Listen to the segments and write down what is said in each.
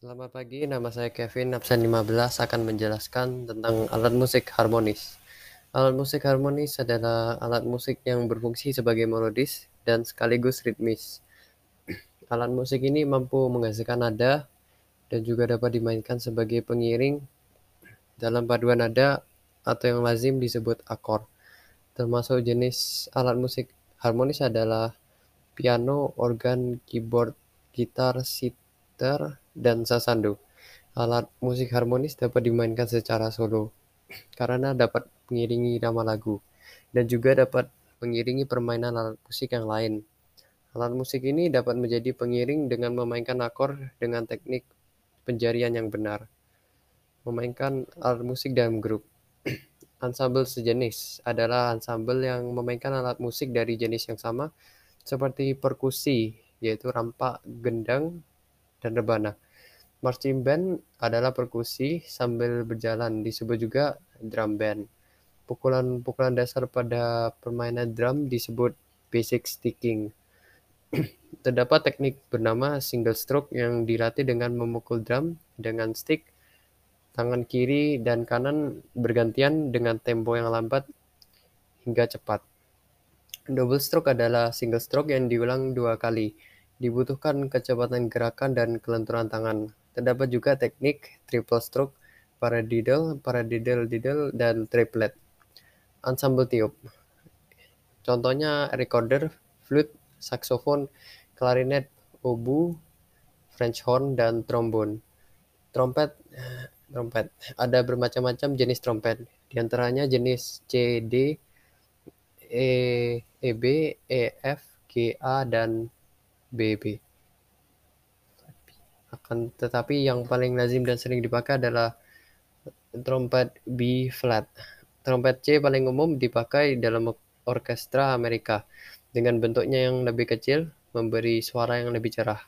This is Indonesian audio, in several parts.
Selamat pagi, nama saya Kevin, absen 15 akan menjelaskan tentang alat musik harmonis. Alat musik harmonis adalah alat musik yang berfungsi sebagai melodis dan sekaligus ritmis. Alat musik ini mampu menghasilkan nada dan juga dapat dimainkan sebagai pengiring dalam paduan nada atau yang lazim disebut akor. Termasuk jenis alat musik harmonis adalah piano, organ, keyboard, gitar, sitar, dan sasando. Alat musik harmonis dapat dimainkan secara solo karena dapat mengiringi nama lagu dan juga dapat mengiringi permainan alat musik yang lain. Alat musik ini dapat menjadi pengiring dengan memainkan akor dengan teknik penjarian yang benar. Memainkan alat musik dalam grup. Ansambel sejenis adalah ansambel yang memainkan alat musik dari jenis yang sama seperti perkusi, yaitu rampak, gendang, dan rebana. Marching band adalah perkusi sambil berjalan, disebut juga drum band. Pukulan-pukulan dasar pada permainan drum disebut basic sticking. Terdapat teknik bernama single stroke yang dilatih dengan memukul drum dengan stick tangan kiri dan kanan bergantian dengan tempo yang lambat hingga cepat. Double stroke adalah single stroke yang diulang dua kali. Dibutuhkan kecepatan gerakan dan kelenturan tangan. Terdapat juga teknik triple stroke, paradiddle, paradiddle diddle, dan triplet. Ensemble tiup. Contohnya recorder, flute, saxophone, clarinet, oboe, French horn, dan trombone. Trompet trompet. Ada bermacam-macam jenis trompet, di antaranya jenis C, D, E, EB, EF, GA, dan BB. Akan tetapi yang paling lazim dan sering dipakai adalah trompet B flat. Trompet C paling umum dipakai dalam orkestra Amerika dengan bentuknya yang lebih kecil, memberi suara yang lebih cerah,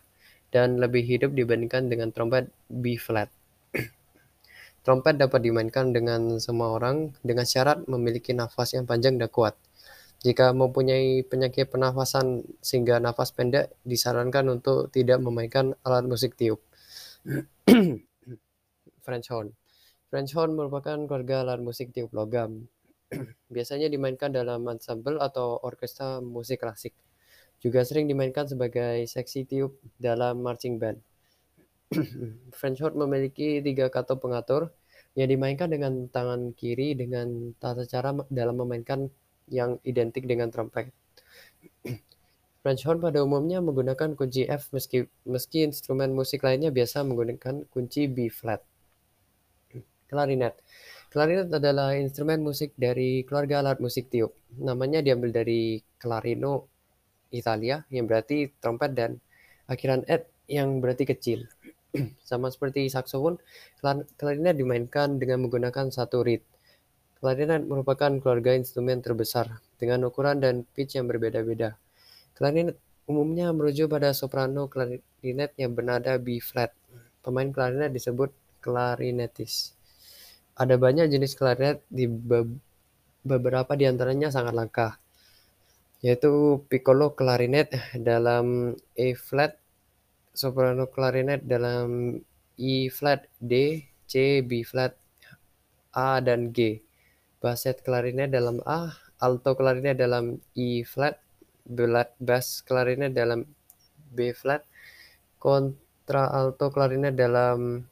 dan lebih hidup dibandingkan dengan trompet B flat. Trompet dapat dimainkan dengan semua orang dengan syarat memiliki nafas yang panjang dan kuat. Jika mempunyai penyakit pernafasan sehingga nafas pendek, disarankan untuk tidak memainkan alat musik tiup. French horn. French horn merupakan keluarga alat musik tiup logam. Biasanya dimainkan dalam ensemble atau orkestra musik klasik. Juga sering dimainkan sebagai seksi tiup dalam marching band. French horn memiliki tiga kata pengatur yang dimainkan dengan tangan kiri dengan tata cara dalam memainkan yang identik dengan trompet. French horn pada umumnya menggunakan kunci F meski meski instrumen musik lainnya biasa menggunakan kunci B flat. Klarinet. Klarinet adalah instrumen musik dari keluarga alat musik tiup. Namanya diambil dari clarino Italia yang berarti trompet dan akhiran et yang berarti kecil. Sama seperti saksofon, klarinet dimainkan dengan menggunakan satu reed. Klarinet merupakan keluarga instrumen terbesar dengan ukuran dan pitch yang berbeda-beda. Klarinet umumnya merujuk pada soprano klarinet yang bernada B flat. Pemain klarinet disebut klarinetis. Ada banyak jenis klarinet di beberapa di antaranya sangat langka, yaitu piccolo klarinet dalam E flat soprano clarinet dalam E flat, D, C, B flat, A dan G. Basset clarinet dalam A, alto clarinet dalam E flat, bass clarinet dalam B flat, alto clarinet dalam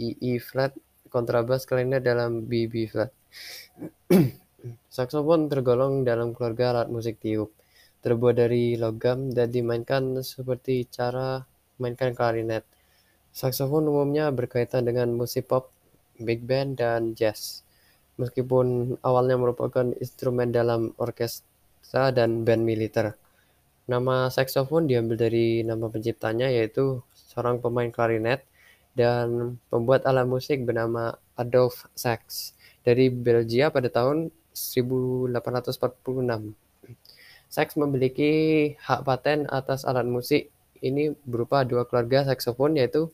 E, E flat, kontrabas clarinet dalam B, B flat. Saksofon tergolong dalam keluarga alat musik tiup, terbuat dari logam dan dimainkan seperti cara mainkan klarinet. Saksofon umumnya berkaitan dengan musik pop, big band, dan jazz. Meskipun awalnya merupakan instrumen dalam orkestra dan band militer. Nama saksofon diambil dari nama penciptanya yaitu seorang pemain klarinet dan pembuat alat musik bernama Adolf Sax dari Belgia pada tahun 1846. Sax memiliki hak paten atas alat musik ini berupa dua keluarga saksofon yaitu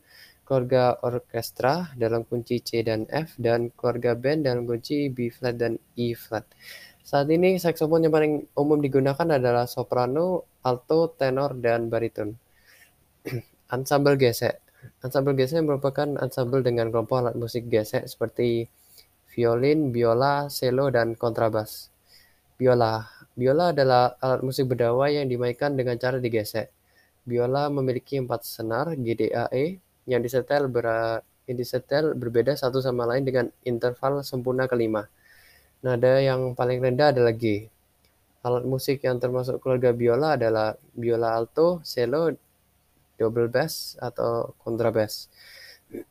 keluarga orkestra dalam kunci C dan F dan keluarga band dalam kunci B flat dan E flat. Saat ini saksofon yang paling umum digunakan adalah soprano, alto, tenor, dan bariton. Ensemble gesek. Ansambel gesek merupakan ansambel dengan kelompok alat musik gesek seperti violin, biola, cello, dan kontrabas. Biola. Biola adalah alat musik berdawai yang dimainkan dengan cara digesek. Biola memiliki empat senar GDAE yang disetel, ber, yang disetel berbeda satu sama lain dengan interval sempurna kelima. Nada yang paling rendah adalah G. Alat musik yang termasuk keluarga biola adalah biola alto, cello, double bass, atau kontrabas.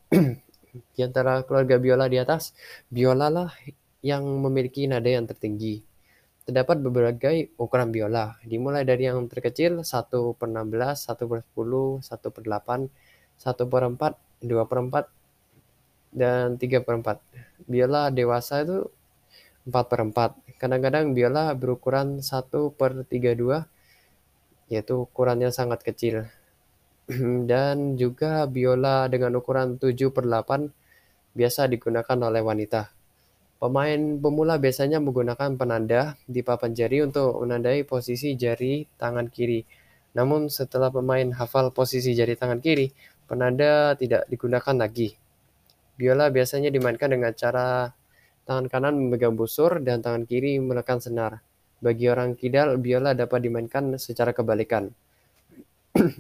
di antara keluarga biola di atas, biola lah yang memiliki nada yang tertinggi. Terdapat berbagai ukuran biola, dimulai dari yang terkecil 1 per 16, 1 per 10, 1 per 8, 1 per 4, 2 per 4, dan 3 per 4. Biola dewasa itu 4 per 4. Kadang-kadang biola berukuran 1 per 32, yaitu ukurannya sangat kecil. dan juga biola dengan ukuran 7 per 8 biasa digunakan oleh wanita. Pemain pemula biasanya menggunakan penanda di papan jari untuk menandai posisi jari tangan kiri. Namun setelah pemain hafal posisi jari tangan kiri, penanda tidak digunakan lagi. Biola biasanya dimainkan dengan cara tangan kanan memegang busur dan tangan kiri menekan senar. Bagi orang kidal, biola dapat dimainkan secara kebalikan.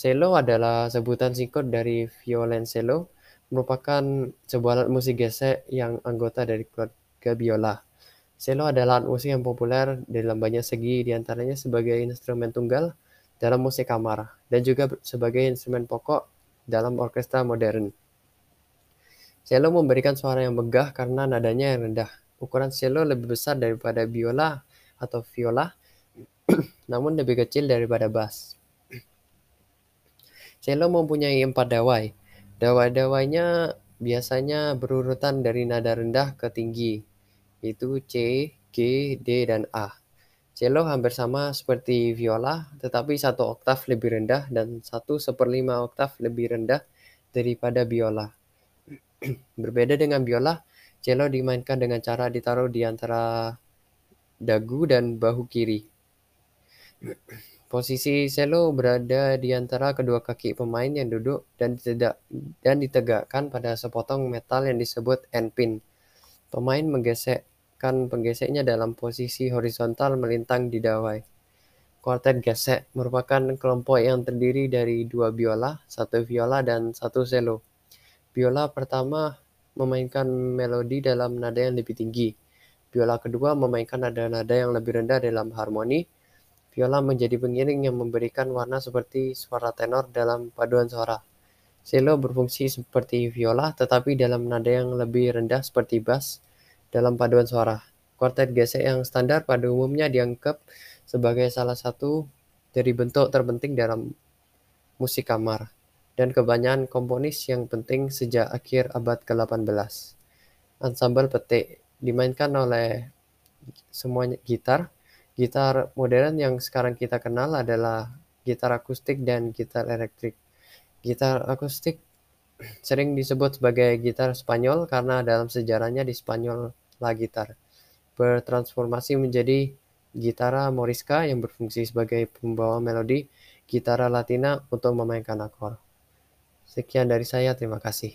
Cello adalah sebutan singkat dari violoncello merupakan sebuah alat musik gesek yang anggota dari keluarga biola. Cello adalah alat musik yang populer dalam banyak segi, di antaranya sebagai instrumen tunggal dalam musik kamar, dan juga sebagai instrumen pokok dalam orkestra modern. Cello memberikan suara yang megah karena nadanya yang rendah. Ukuran cello lebih besar daripada biola atau viola, namun lebih kecil daripada bass. Cello mempunyai empat dawai, Dawai-dawainya biasanya berurutan dari nada rendah ke tinggi, yaitu C, G, D, dan A. Cello hampir sama seperti viola, tetapi satu oktav lebih rendah dan satu seperlima oktav lebih rendah daripada biola. Berbeda dengan biola, cello dimainkan dengan cara ditaruh di antara dagu dan bahu kiri. Posisi cello berada di antara kedua kaki pemain yang duduk dan tidak dan ditegakkan pada sepotong metal yang disebut endpin. Pemain menggesekkan penggeseknya dalam posisi horizontal melintang di dawai. Kuartet gesek merupakan kelompok yang terdiri dari dua biola, satu viola, dan satu cello. Biola pertama memainkan melodi dalam nada yang lebih tinggi. Biola kedua memainkan nada-nada yang lebih rendah dalam harmoni, Viola menjadi pengiring yang memberikan warna seperti suara tenor dalam paduan suara. Cello berfungsi seperti viola tetapi dalam nada yang lebih rendah seperti bass dalam paduan suara. Kuartet gesek yang standar pada umumnya dianggap sebagai salah satu dari bentuk terpenting dalam musik kamar dan kebanyakan komponis yang penting sejak akhir abad ke-18. Ensemble petik dimainkan oleh semuanya gitar, Gitar modern yang sekarang kita kenal adalah gitar akustik dan gitar elektrik. Gitar akustik sering disebut sebagai gitar Spanyol karena dalam sejarahnya di Spanyol la gitar bertransformasi menjadi gitara morisca yang berfungsi sebagai pembawa melodi gitara latina untuk memainkan akor. Sekian dari saya, terima kasih.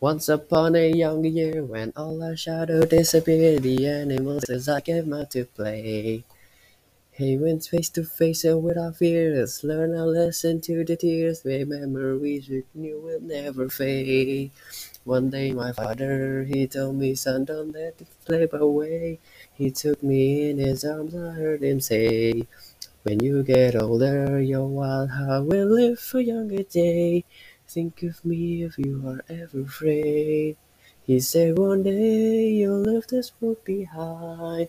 Once upon a young year, when all our shadow disappeared, the animals as I came out to play. He went face to face and without fears, learn our lesson to the tears, memories we knew will never fade. One day my father, he told me, son, don't let it slip away. He took me in his arms, I heard him say, when you get older, your wild heart will live for younger day. Think of me if you are ever afraid. He said one day you'll leave this world behind.